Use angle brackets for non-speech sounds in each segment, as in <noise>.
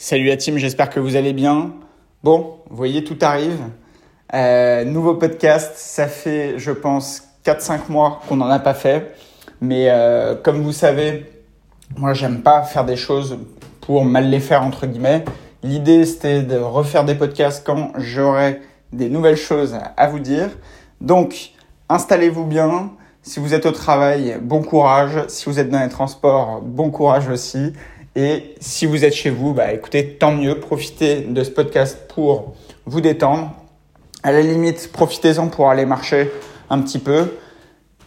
Salut la team, j'espère que vous allez bien. Bon, vous voyez, tout arrive. Euh, nouveau podcast, ça fait, je pense, 4-5 mois qu'on n'en a pas fait. Mais euh, comme vous savez, moi, j'aime pas faire des choses pour mal les faire, entre guillemets. L'idée, c'était de refaire des podcasts quand j'aurai des nouvelles choses à vous dire. Donc, installez-vous bien. Si vous êtes au travail, bon courage. Si vous êtes dans les transports, bon courage aussi. Et si vous êtes chez vous, bah écoutez, tant mieux. Profitez de ce podcast pour vous détendre. À la limite, profitez-en pour aller marcher un petit peu.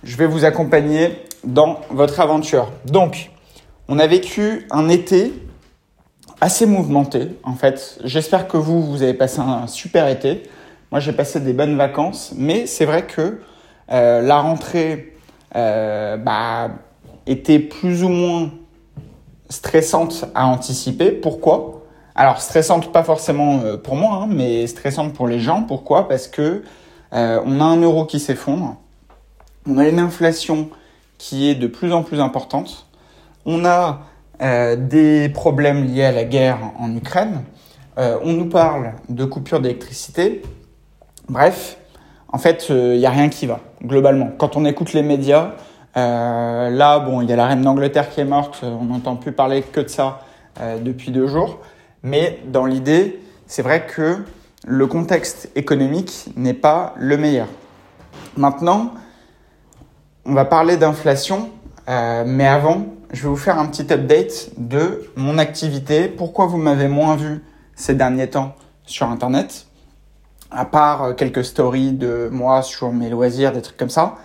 Je vais vous accompagner dans votre aventure. Donc, on a vécu un été assez mouvementé, en fait. J'espère que vous, vous avez passé un super été. Moi, j'ai passé des bonnes vacances, mais c'est vrai que euh, la rentrée euh, bah, était plus ou moins stressante à anticiper. Pourquoi? Alors stressante pas forcément euh, pour moi, hein, mais stressante pour les gens. Pourquoi? Parce que euh, on a un euro qui s'effondre, on a une inflation qui est de plus en plus importante, on a euh, des problèmes liés à la guerre en Ukraine, on nous parle de coupure d'électricité. Bref, en fait, il n'y a rien qui va globalement. Quand on écoute les médias, euh, là, bon, il y a la reine d'Angleterre qui est morte, on n'entend plus parler que de ça euh, depuis deux jours. Mais dans l'idée, c'est vrai que le contexte économique n'est pas le meilleur. Maintenant, on va parler d'inflation, euh, mais avant, je vais vous faire un petit update de mon activité. Pourquoi vous m'avez moins vu ces derniers temps sur Internet, à part quelques stories de moi sur mes loisirs, des trucs comme ça.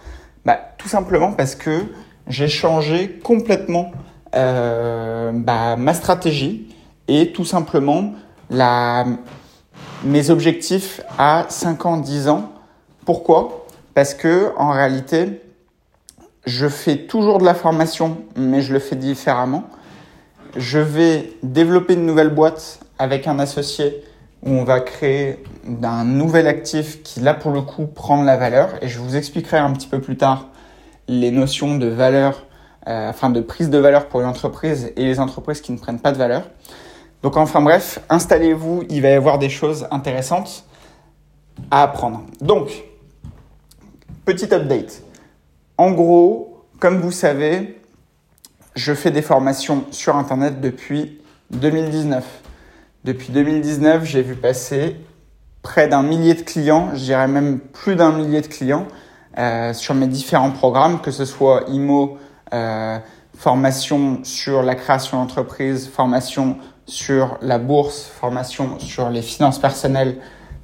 Bah, tout simplement parce que j'ai changé complètement euh, bah, ma stratégie et tout simplement mes objectifs à 5 ans, 10 ans. Pourquoi? Parce que en réalité, je fais toujours de la formation, mais je le fais différemment. Je vais développer une nouvelle boîte avec un associé on va créer d'un nouvel actif qui, là, pour le coup, prend de la valeur. Et je vous expliquerai un petit peu plus tard les notions de valeur, euh, enfin de prise de valeur pour une entreprise et les entreprises qui ne prennent pas de valeur. Donc, enfin bref, installez-vous, il va y avoir des choses intéressantes à apprendre. Donc, petit update. En gros, comme vous savez, je fais des formations sur Internet depuis 2019. Depuis 2019, j'ai vu passer près d'un millier de clients, je dirais même plus d'un millier de clients euh, sur mes différents programmes, que ce soit IMO, euh, formation sur la création d'entreprise, formation sur la bourse, formation sur les finances personnelles,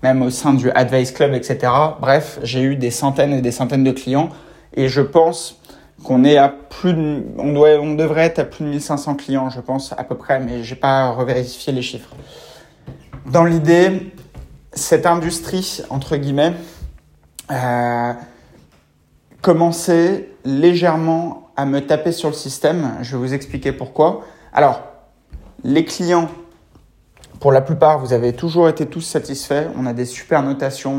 même au sein du Advice Club, etc. Bref, j'ai eu des centaines et des centaines de clients et je pense qu'on est à plus on doit, on devrait être à plus de 1500 clients, je pense, à peu près, mais j'ai pas revérifié les chiffres. Dans l'idée, cette industrie, entre guillemets, euh, commençait légèrement à me taper sur le système. Je vais vous expliquer pourquoi. Alors, les clients, pour la plupart, vous avez toujours été tous satisfaits. On a des super notations.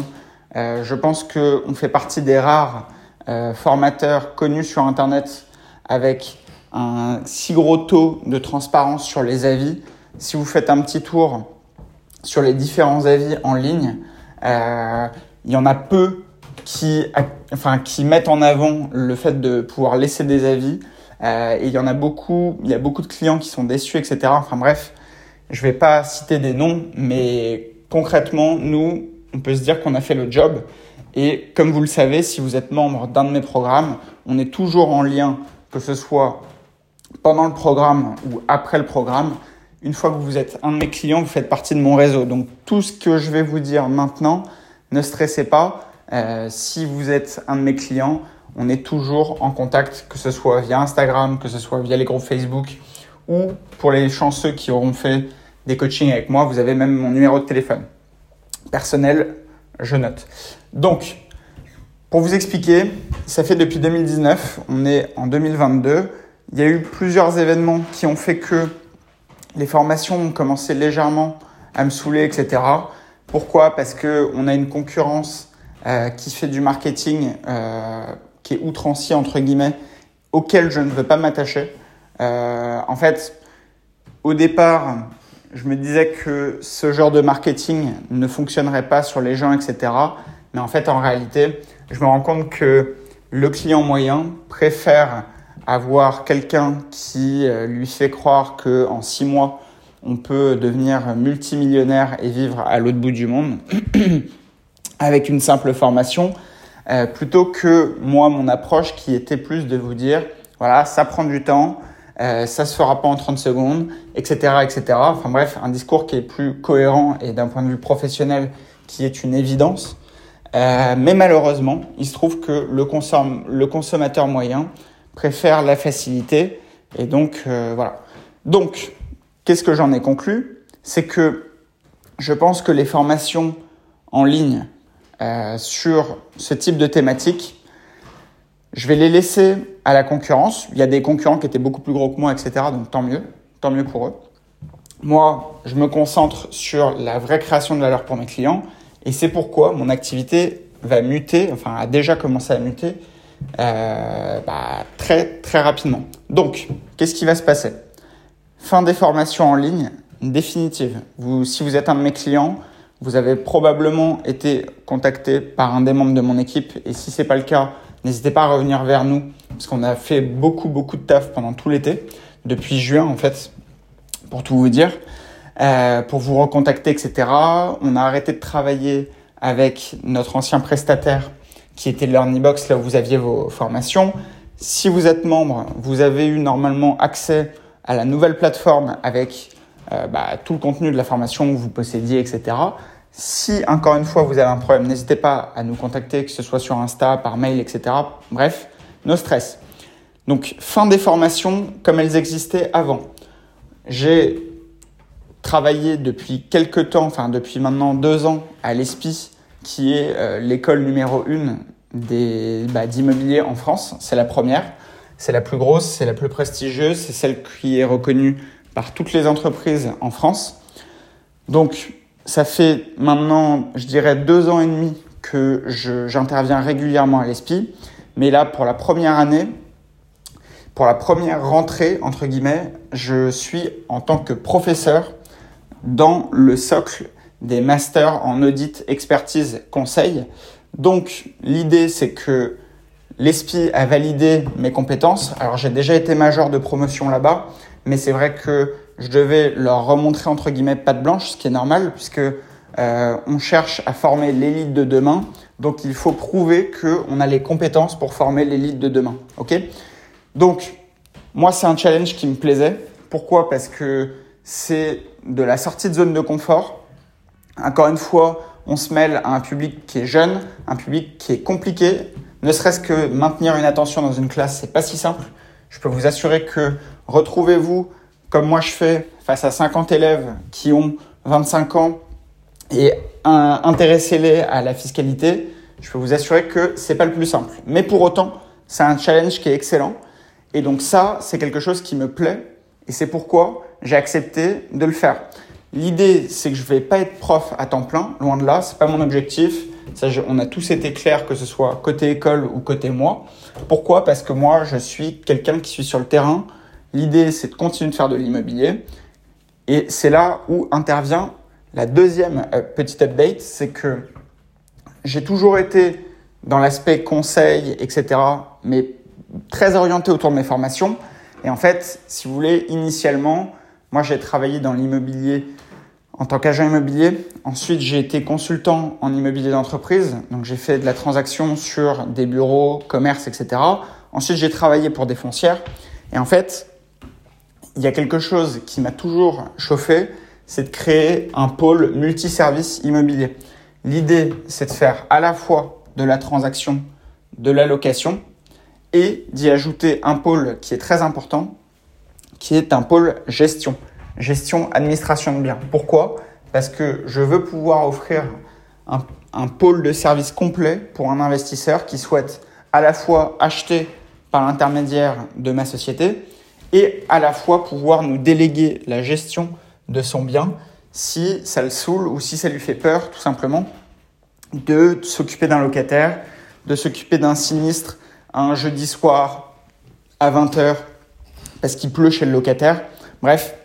Euh, je pense qu'on fait partie des rares euh, formateurs connus sur Internet avec un si gros taux de transparence sur les avis. Si vous faites un petit tour sur les différents avis en ligne, euh, il y en a peu qui, enfin, qui mettent en avant le fait de pouvoir laisser des avis. Euh, et il y en a beaucoup, il y a beaucoup de clients qui sont déçus, etc. Enfin bref, je vais pas citer des noms, mais concrètement, nous, on peut se dire qu'on a fait le job. Et comme vous le savez, si vous êtes membre d'un de mes programmes, on est toujours en lien, que ce soit pendant le programme ou après le programme. Une fois que vous êtes un de mes clients, vous faites partie de mon réseau. Donc tout ce que je vais vous dire maintenant, ne stressez pas. Euh, si vous êtes un de mes clients, on est toujours en contact, que ce soit via Instagram, que ce soit via les groupes Facebook, ou pour les chanceux qui auront fait des coachings avec moi, vous avez même mon numéro de téléphone. Personnel, je note. Donc, pour vous expliquer, ça fait depuis 2019, on est en 2022. Il y a eu plusieurs événements qui ont fait que les formations ont commencé légèrement à me saouler, etc. Pourquoi? Parce que on a une concurrence euh, qui fait du marketing euh, qui est outrancier entre guillemets, auquel je ne veux pas m'attacher. Euh, en fait, au départ, je me disais que ce genre de marketing ne fonctionnerait pas sur les gens, etc. Mais en fait, en réalité, je me rends compte que le client moyen préfère avoir quelqu'un qui euh, lui fait croire que en six mois, on peut devenir multimillionnaire et vivre à l'autre bout du monde <clears throat> avec une simple formation, euh, plutôt que moi, mon approche qui était plus de vous dire, voilà, ça prend du temps, euh, ça se fera pas en 30 secondes, etc., etc. Enfin bref, un discours qui est plus cohérent et d'un point de vue professionnel qui est une évidence. Euh, mais malheureusement, il se trouve que le, le consommateur moyen préfère la facilité et donc euh, voilà. Donc, qu'est-ce que j'en ai conclu? C'est que je pense que les formations en ligne euh, sur ce type de thématique je vais les laisser à la concurrence. Il y a des concurrents qui étaient beaucoup plus gros que moi, etc. Donc tant mieux, tant mieux pour eux. Moi, je me concentre sur la vraie création de valeur pour mes clients. Et c'est pourquoi mon activité va muter, enfin a déjà commencé à muter euh, bah, très très rapidement. Donc, qu'est-ce qui va se passer? Fin des formations en ligne définitive. Si vous êtes un de mes clients, vous avez probablement été contacté par un des membres de mon équipe. Et si c'est pas le cas, N'hésitez pas à revenir vers nous parce qu'on a fait beaucoup beaucoup de taf pendant tout l'été, depuis juin en fait, pour tout vous dire, euh, pour vous recontacter, etc. On a arrêté de travailler avec notre ancien prestataire qui était LearnyBox, là où vous aviez vos formations. Si vous êtes membre, vous avez eu normalement accès à la nouvelle plateforme avec euh, bah, tout le contenu de la formation que vous possédiez, etc. Si, encore une fois, vous avez un problème, n'hésitez pas à nous contacter, que ce soit sur Insta, par mail, etc. Bref, no stress. Donc, fin des formations comme elles existaient avant. J'ai travaillé depuis quelques temps, enfin depuis maintenant deux ans, à l'ESPI, qui est euh, l'école numéro une des bah, d'immobilier en France. C'est la première, c'est la plus grosse, c'est la plus prestigieuse, c'est celle qui est reconnue par toutes les entreprises en France. Donc, ça fait maintenant, je dirais, deux ans et demi que j'interviens régulièrement à l'ESPI. Mais là, pour la première année, pour la première rentrée, entre guillemets, je suis en tant que professeur dans le socle des masters en audit, expertise, conseil. Donc, l'idée, c'est que l'ESPI a validé mes compétences. Alors, j'ai déjà été major de promotion là-bas, mais c'est vrai que je devais leur remontrer entre guillemets patte blanche, ce qui est normal puisque euh, on cherche à former l'élite de demain. Donc il faut prouver qu'on a les compétences pour former l'élite de demain. Ok? Donc moi c'est un challenge qui me plaisait. Pourquoi? Parce que c'est de la sortie de zone de confort. Encore une fois, on se mêle à un public qui est jeune, un public qui est compliqué. Ne serait-ce que maintenir une attention dans une classe, c'est pas si simple. Je peux vous assurer que retrouvez-vous comme moi je fais face à 50 élèves qui ont 25 ans et intéressez-les à la fiscalité, je peux vous assurer que c'est pas le plus simple. Mais pour autant, c'est un challenge qui est excellent. Et donc ça, c'est quelque chose qui me plaît et c'est pourquoi j'ai accepté de le faire. L'idée, c'est que je vais pas être prof à temps plein, loin de là, c'est pas mon objectif. Ça, on a tous été clairs que ce soit côté école ou côté moi. Pourquoi? Parce que moi, je suis quelqu'un qui suis sur le terrain, L'idée, c'est de continuer de faire de l'immobilier. Et c'est là où intervient la deuxième euh, petite update, c'est que j'ai toujours été dans l'aspect conseil, etc., mais très orienté autour de mes formations. Et en fait, si vous voulez, initialement, moi j'ai travaillé dans l'immobilier en tant qu'agent immobilier. Ensuite, j'ai été consultant en immobilier d'entreprise. Donc, j'ai fait de la transaction sur des bureaux, commerces, etc. Ensuite, j'ai travaillé pour des foncières. Et en fait, il y a quelque chose qui m'a toujours chauffé, c'est de créer un pôle multiservice immobilier. L'idée, c'est de faire à la fois de la transaction, de la location et d'y ajouter un pôle qui est très important, qui est un pôle gestion, gestion administration de biens. Pourquoi? Parce que je veux pouvoir offrir un, pôle de service complet pour un investisseur qui souhaite à la fois acheter par l'intermédiaire de ma société, et à la fois pouvoir nous déléguer la gestion de son bien si ça le saoule ou si ça lui fait peur, tout simplement, de s'occuper d'un locataire, de s'occuper d'un sinistre un jeudi soir à 20h parce qu'il pleut chez le locataire. Bref,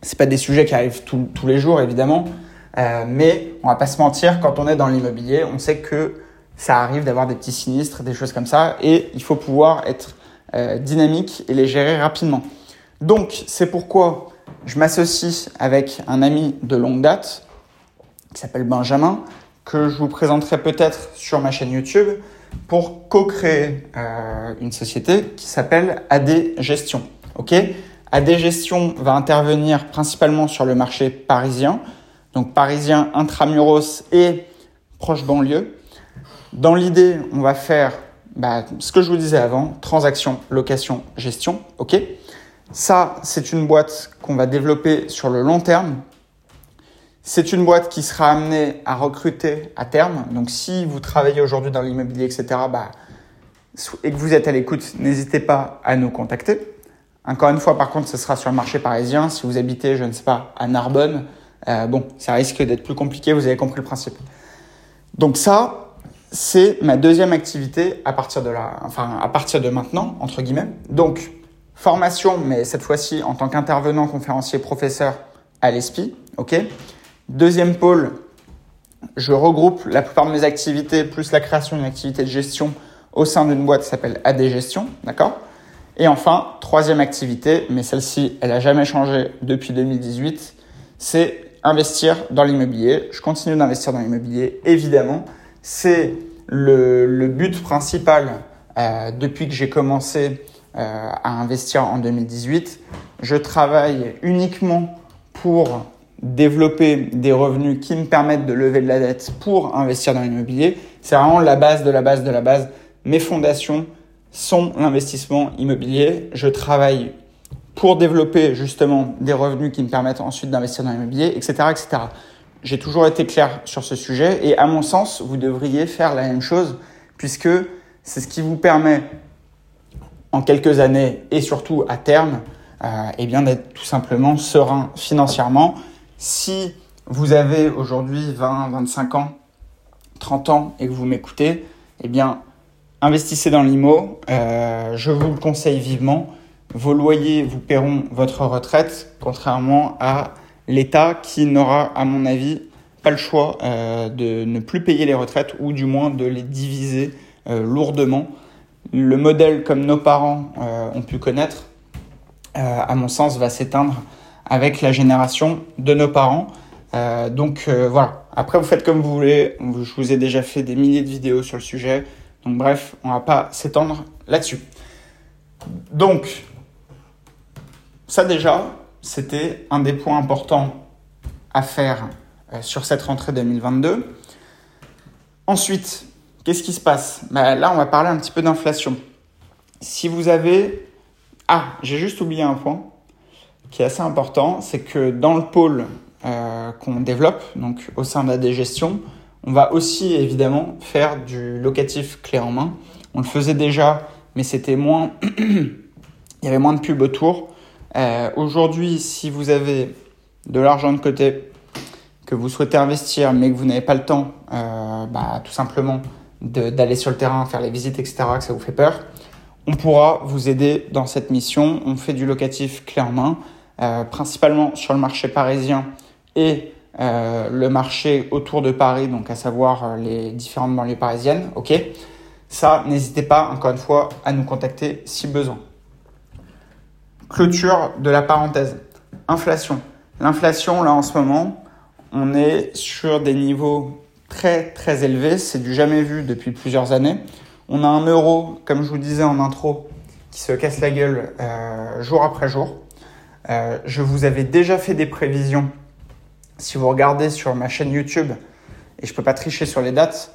C'est pas des sujets qui arrivent tous les jours, évidemment. Euh, mais on va pas se mentir, quand on est dans l'immobilier, on sait que ça arrive d'avoir des petits sinistres, des choses comme ça, et il faut pouvoir être euh, dynamique et les gérer rapidement. Donc, c'est pourquoi je m'associe avec un ami de longue date qui s'appelle Benjamin, que je vous présenterai peut-être sur ma chaîne YouTube pour co-créer euh, une société qui s'appelle AD Gestion. Ok va intervenir principalement sur le marché parisien, donc parisien intramuros et proche banlieue. Dans l'idée, on va faire bah, ce que je vous disais avant, transaction, location, gestion. Ok Ça, c'est une boîte qu'on va développer sur le long terme. C'est une boîte qui sera amenée à recruter à terme. Donc, si vous travaillez aujourd'hui dans l'immobilier, etc., bah, et que vous êtes à l'écoute, n'hésitez pas à nous contacter. Encore une fois, par contre, ce sera sur le marché parisien. Si vous habitez, je ne sais pas, à Narbonne, euh, bon, ça risque d'être plus compliqué, vous avez compris le principe. Donc ça, c'est ma deuxième activité à partir de la, enfin, à partir de maintenant, entre guillemets. Donc, formation, mais cette fois-ci en tant qu'intervenant, conférencier, professeur à l'ESPI, ok Deuxième pôle, je regroupe la plupart de mes activités plus la création d'une activité de gestion au sein d'une boîte qui s'appelle AD Gestion, d'accord Et enfin, troisième activité, mais celle-ci, elle n'a jamais changé depuis 2018, c'est investir dans l'immobilier. Je continue d'investir dans l'immobilier, évidemment. C'est le, le, but principal euh, depuis que j'ai commencé euh, à investir en 2018. Je travaille uniquement pour développer des revenus qui me permettent de lever de la dette pour investir dans l'immobilier. C'est vraiment la base de la base de la base. Mes fondations sont l'investissement immobilier. Je travaille pour développer justement des revenus qui me permettent ensuite d'investir dans l'immobilier, etc., etc. J'ai toujours été clair sur ce sujet et à mon sens, vous devriez faire la même chose puisque c'est ce qui vous permet en quelques années et surtout à terme euh, eh bien d'être tout simplement serein financièrement si vous avez aujourd'hui 20, 25 ans, 30 ans et que vous m'écoutez, eh bien, investissez dans l'IMO. Euh, je vous le conseille vivement. Vos loyers vous paieront votre retraite, contrairement à l'État qui n'aura, à mon avis, pas le choix euh, de ne plus payer les retraites ou du moins de les diviser euh, lourdement. Le modèle comme nos parents ont pu connaître, à mon sens, va s'éteindre avec la génération de nos parents. Donc voilà. Après, vous faites comme vous voulez. Je vous ai déjà fait des milliers de vidéos sur le sujet. Donc bref, on va pas s'étendre là-dessus. Donc, ça déjà, c'était un des points importants à faire euh, sur cette rentrée 2022. Ensuite, qu'est-ce qui se passe? Bah, Là, on va parler un petit peu d'inflation. Si vous avez... Ah, j'ai juste oublié un point qui est assez important, c'est que dans le pôle euh, qu'on développe, donc au sein de la dégestion, on va aussi évidemment faire du locatif clé en main. On le faisait déjà, mais c'était moins, <clears throat> il y avait moins de pubs autour. Euh, Aujourd'hui, si vous avez de l'argent de côté, que vous souhaitez investir, mais que vous n'avez pas le temps, euh, bah, tout simplement d'aller sur le terrain, faire les visites, etc., que ça vous fait peur, on pourra vous aider dans cette mission. On fait du locatif clé en main. Euh, principalement sur le marché parisien et euh, le marché autour de Paris, donc à savoir euh, les différentes banlieues parisiennes. Ok, ça, n'hésitez pas encore une fois à nous contacter si besoin. Clôture de la parenthèse. Inflation. L'inflation, là en ce moment, on est sur des niveaux très très élevés. C'est du jamais vu depuis plusieurs années. On a un euro, comme je vous disais en intro, qui se casse la gueule euh, jour après jour. Je vous avais déjà fait des prévisions. Si vous regardez sur ma chaîne YouTube, et je ne peux pas tricher sur les dates,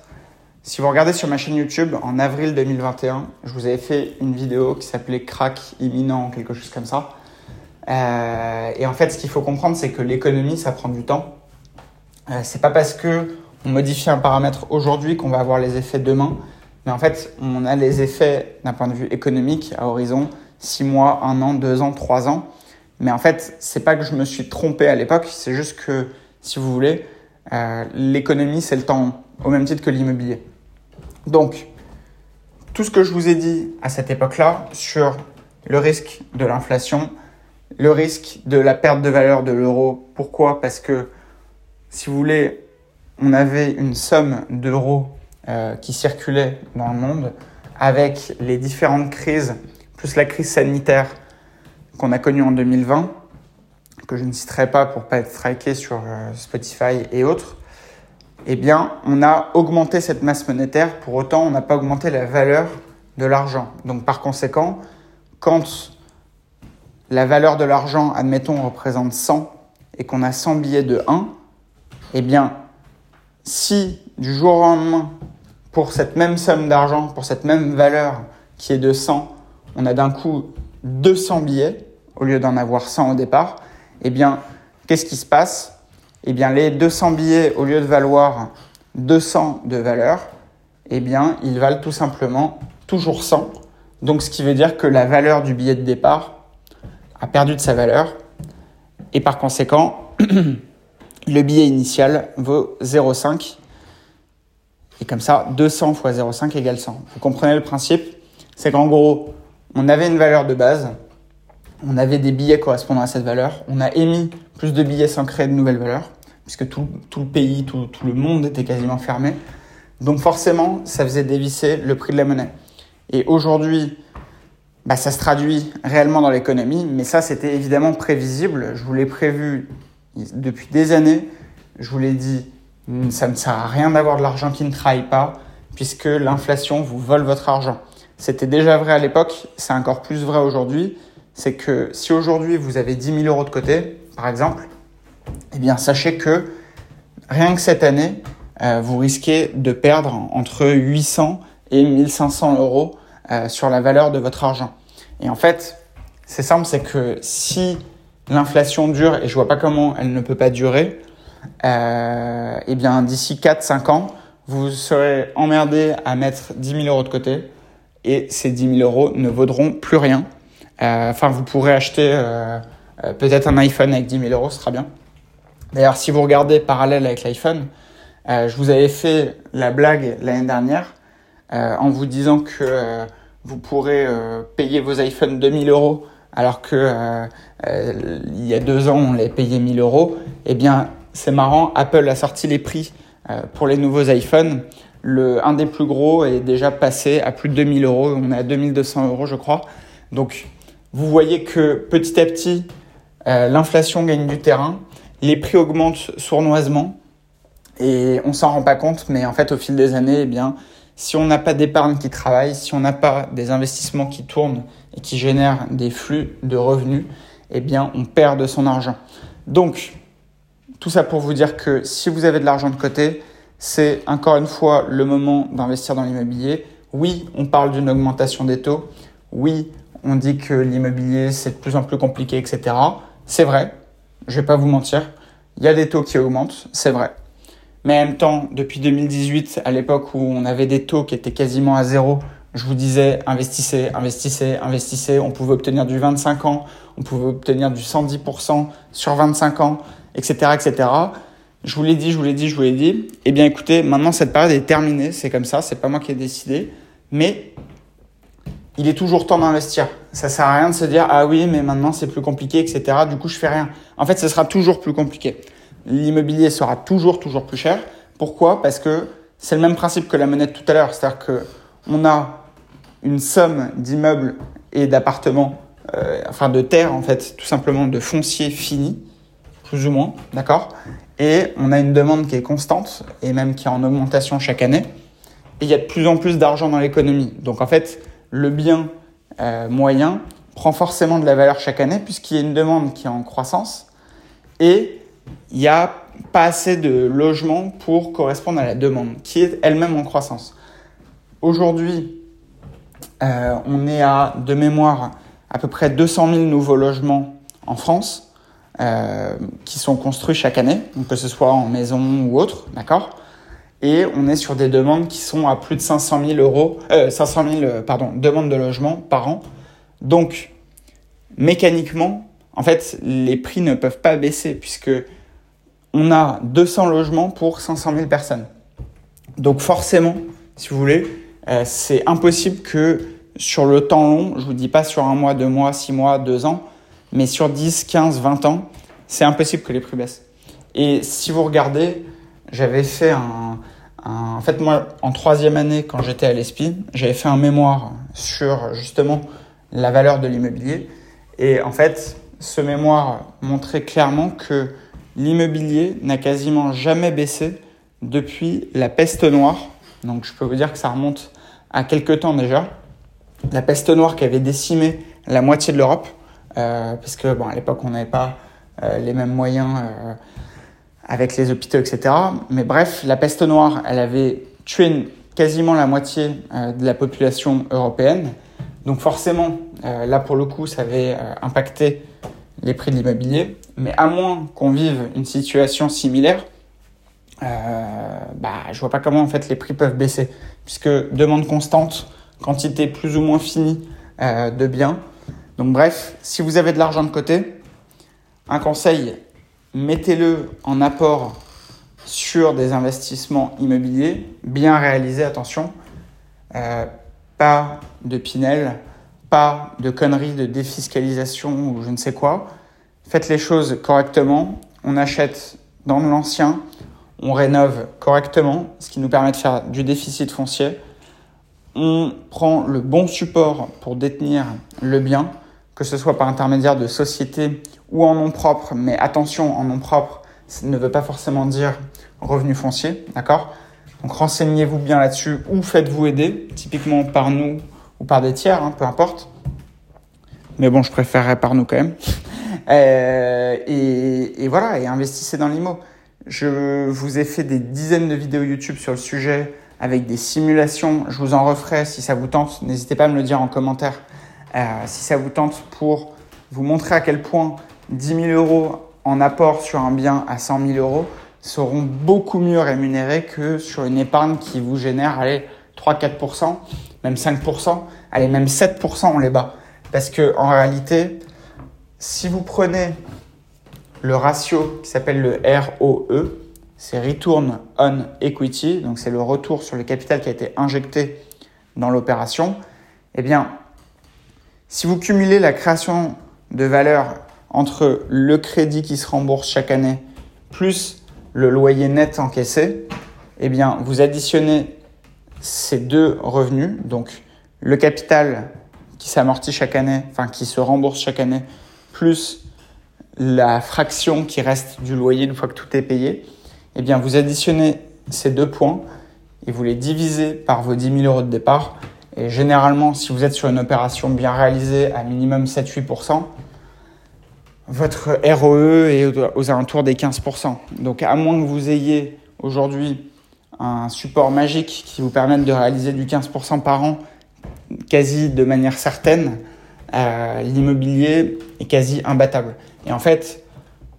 si vous regardez sur ma chaîne YouTube en avril 2021, je vous avais fait une vidéo qui s'appelait Crack imminent, quelque chose comme ça. Euh, et en fait, ce qu'il faut comprendre, c'est que l'économie, ça prend du temps. Euh, c'est pas parce que on modifie un paramètre aujourd'hui qu'on va avoir les effets demain, mais en fait, on a les effets d'un point de vue économique à horizon 6 mois, 1 an, 2 ans, 3 ans. Mais en fait, c'est pas que je me suis trompé à l'époque, c'est juste que, si vous voulez, euh, l'économie, c'est le temps, au même titre que l'immobilier. Donc, tout ce que je vous ai dit à cette époque-là sur le risque de l'inflation, le risque de la perte de valeur de l'euro. Pourquoi? Parce que, si vous voulez, on avait une somme d'euros euh, qui circulait dans le monde avec les différentes crises, plus la crise sanitaire qu'on a connue en 2020, que je ne citerai pas pour pas être traqué sur euh, Spotify et autres, eh bien, on a augmenté cette masse monétaire, pour autant, on n'a pas augmenté la valeur de l'argent. Donc, par conséquent, quand la valeur de l'argent, admettons, représente 100 et qu'on a 100 billets de 1, eh bien, si du jour au lendemain, pour cette même somme d'argent, pour cette même valeur qui est de 100, on a d'un coup 200 billets au lieu d'en avoir 100 au départ, eh bien, qu'est-ce qui se passe? Eh bien, les 200 billets, au lieu de valoir 200 de valeur, eh bien, ils valent tout simplement toujours 100. Donc, ce qui veut dire que la valeur du billet de départ a perdu de sa valeur. Et par conséquent, <clears throat> le billet initial vaut 0,5. Et comme ça, 200 fois 0,5 égale 100. Vous comprenez le principe? C'est qu'en gros, on avait une valeur de base, on avait des billets correspondant à cette valeur, on a émis plus de billets sans créer de nouvelles valeurs, puisque tout, le pays, tout, le monde était quasiment fermé. Donc forcément, ça faisait dévisser le prix de la monnaie. Et aujourd'hui, bah, ça se traduit réellement dans l'économie, mais ça, c'était évidemment prévisible. Je vous l'ai prévu depuis des années. Je vous l'ai dit, ça ne sert à rien d'avoir de l'argent qui ne travaille pas, puisque l'inflation vous vole votre argent. C'était déjà vrai à l'époque, c'est encore plus vrai aujourd'hui. C'est que si aujourd'hui vous avez 10 000 euros de côté, par exemple, eh bien sachez que rien que cette année, euh, vous risquez de perdre entre 800 et 1500 euros euh, sur la valeur de votre argent. Et en fait, c'est simple, c'est que si l'inflation dure, et je vois pas comment elle ne peut pas durer, euh, eh bien d'ici 4-5 ans, vous serez emmerdé à mettre 10 000 euros de côté et ces 10 000 euros ne vaudront plus rien. Euh, enfin, vous pourrez acheter euh, euh, peut-être un iPhone avec 10 000 euros, ce sera bien. D'ailleurs, si vous regardez parallèle avec l'iPhone, je vous avais fait la blague l'année dernière en vous disant que vous pourrez payer vos iPhones 2000 euros alors que il y a deux ans on les payé 1000 euros. Eh bien, c'est marrant, Apple a sorti les prix pour les nouveaux iPhones le, un des plus gros est déjà passé à plus de 2000 euros. On est à 2200 euros, je crois. Vous voyez que petit à petit, euh, l'inflation gagne du terrain, les prix augmentent sournoisement et on s'en rend pas compte, mais en fait, au fil des années, eh bien, si on n'a pas d'épargne qui travaille, si on n'a pas des investissements qui tournent et qui génèrent des flux de revenus, eh bien, on perd de son argent. Donc, tout ça pour vous dire que si vous avez de l'argent de côté, c'est encore une fois le moment d'investir dans l'immobilier. Oui, on parle d'une augmentation des taux. Oui, on dit que l'immobilier c'est de plus en plus compliqué, etc. C'est vrai, je vais pas vous mentir. Il y a des taux qui augmentent, c'est vrai. Mais en même temps, depuis 2018, à l'époque où on avait des taux qui étaient quasiment à zéro, je vous disais investissez, investissez, investissez. On pouvait obtenir du 25 ans, on pouvait obtenir du 110% sur 25 ans, etc., etc. Je vous l'ai dit, je vous l'ai dit, je vous l'ai dit. Eh bien, écoutez, maintenant cette période est terminée, c'est comme ça, c'est pas moi qui ai décidé, mais il est toujours temps d'investir. Ça sert à rien de se dire ah oui, mais maintenant c'est plus compliqué, etc. Du coup, je fais rien. En fait, ce sera toujours plus compliqué. L'immobilier sera toujours, toujours plus cher. Pourquoi? Parce que c'est le même principe que la monnaie de tout à l'heure, c'est-à-dire que on a une somme d'immeubles et d'appartements, euh, enfin de terres en fait, tout simplement de foncier fini, plus ou moins, d'accord? Et on a une demande qui est constante et même qui est en augmentation chaque année. Et il y a de plus en plus d'argent dans l'économie. Donc en fait, le bien euh, moyen prend forcément de la valeur chaque année puisqu'il y a une demande qui est en croissance et il n'y a pas assez de logements pour correspondre à la demande qui est elle-même en croissance. Aujourd'hui, euh, on est à, de mémoire, à peu près 200 000 nouveaux logements en France. Euh, qui sont construits chaque année, que ce soit en maison ou autre, d'accord? Et on est sur des demandes qui sont à plus de 500 000 euros, euh, 500 000, euh, pardon, demandes de logement par an. Donc, mécaniquement, en fait, les prix ne peuvent pas baisser puisque on a 200 logements pour 500 000 personnes. Donc, forcément, si vous voulez, euh, c'est impossible que sur le temps long, je vous dis pas sur un mois, deux mois, six mois, deux ans, mais sur 10, 15, 20 ans, c'est impossible que les prix baissent. Et si vous regardez, j'avais fait un, En fait, moi, en troisième année, quand j'étais à l'ESPI, j'avais fait un mémoire sur justement la valeur de l'immobilier. Et en fait, ce mémoire montrait clairement que l'immobilier n'a quasiment jamais baissé depuis la peste noire. Donc je peux vous dire que ça remonte à quelques temps déjà. La peste noire qui avait décimé la moitié de l'Europe, euh, parce que bon, à l'époque on n'avait pas euh, les mêmes moyens euh, avec les hôpitaux, etc. Mais bref, la peste noire, elle avait tué quasiment la moitié euh, de la population européenne. Donc forcément, euh, là pour le coup, ça avait euh, impacté les prix de l'immobilier. Mais à moins qu'on vive une situation similaire, bah, je vois pas comment en fait les prix peuvent baisser, puisque demande constante, quantité plus ou moins finie de biens. Donc bref, si vous avez de l'argent de côté, un conseil, mettez-le en apport sur des investissements immobiliers bien réalisés, attention. Euh, pas de Pinel, pas de conneries de défiscalisation ou je ne sais quoi. Faites les choses correctement. On achète dans l'ancien, on rénove correctement, ce qui nous permet de faire du déficit foncier. On prend le bon support pour détenir le bien, que ce soit par intermédiaire de sociétés ou en nom propre. Mais attention, en nom propre, ça ne veut pas forcément dire revenu foncier, d'accord? Donc renseignez-vous bien là-dessus ou faites-vous aider, typiquement par nous ou par des tiers, hein, peu importe. Mais bon, je préférerais par nous quand même. <laughs> Euh, et, voilà, et investissez dans l'IMO. Je vous ai fait des dizaines de vidéos YouTube sur le sujet avec des simulations. Je vous en referai si ça vous tente. N'hésitez pas à me le dire en commentaire euh, si ça vous tente pour vous montrer à quel point 10 000 euros en apport sur un bien à 100 000 euros seront beaucoup mieux rémunérés que sur une épargne qui vous génère allez, 3-4%, même 5%, allez, même 7% on les bat. Parce que en réalité, si vous prenez le ratio qui s'appelle le ROE, c'est Return on Equity, donc c'est le retour sur le capital qui a été injecté dans l'opération, eh bien, si vous cumulez la création de valeur entre le crédit qui se rembourse chaque année plus le loyer net encaissé, eh bien, vous additionnez ces deux revenus, donc le capital qui s'amortit chaque année, enfin qui se rembourse chaque année, plus la fraction qui reste du loyer une fois que tout est payé, eh bien, vous additionnez ces deux points et vous les divisez par vos 10 000 euros de départ. Et généralement, si vous êtes sur une opération bien réalisée à minimum 7-8%, votre ROE est aux alentours des 15%. Donc à moins que vous ayez aujourd'hui un support magique qui vous permette de réaliser du 15% par an quasi de manière certaine, euh, l'immobilier est quasi imbattable. Et en fait,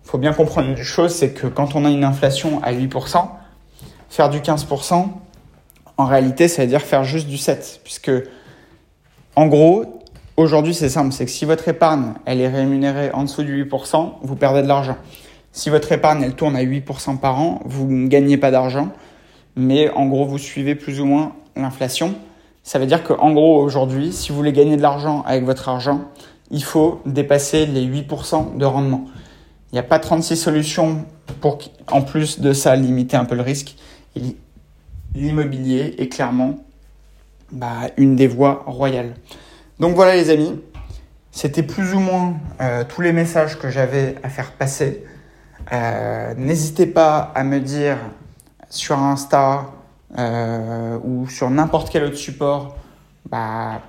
il faut bien comprendre une chose, c'est que quand on a une inflation à 8%, faire du 15%, en réalité, ça veut dire faire juste du 7. Puisque, en gros, Aujourd'hui, c'est simple, c'est que si votre épargne, elle est rémunérée en dessous du 8%, vous perdez de l'argent. Si votre épargne, elle tourne à 8% par an, vous ne gagnez pas d'argent, mais en gros, vous suivez plus ou moins l'inflation. Ça veut dire qu'en gros, aujourd'hui, si vous voulez gagner de l'argent avec votre argent, il faut dépasser les 8% de rendement. Il n'y a pas 36 solutions pour, en plus de ça, limiter un peu le risque. L'immobilier est clairement bah, une des voies royales. Donc voilà les amis, c'était plus ou moins euh, tous les messages que j'avais à faire passer. Euh, N'hésitez pas à me dire sur Insta euh, ou sur n'importe quel autre support bah,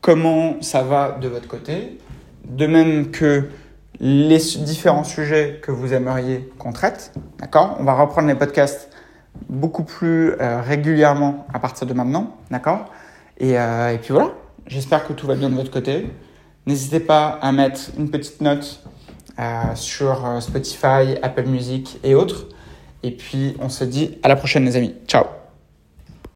comment ça va de votre côté. De même que les différents sujets que vous aimeriez qu'on traite. D'accord? On va reprendre les podcasts beaucoup plus régulièrement à partir de maintenant. D'accord? Et puis voilà. J'espère que tout va bien de votre côté. N'hésitez pas à mettre une petite note euh, sur euh, Spotify, Apple Music et autres. Et puis on se dit à la prochaine les amis. Ciao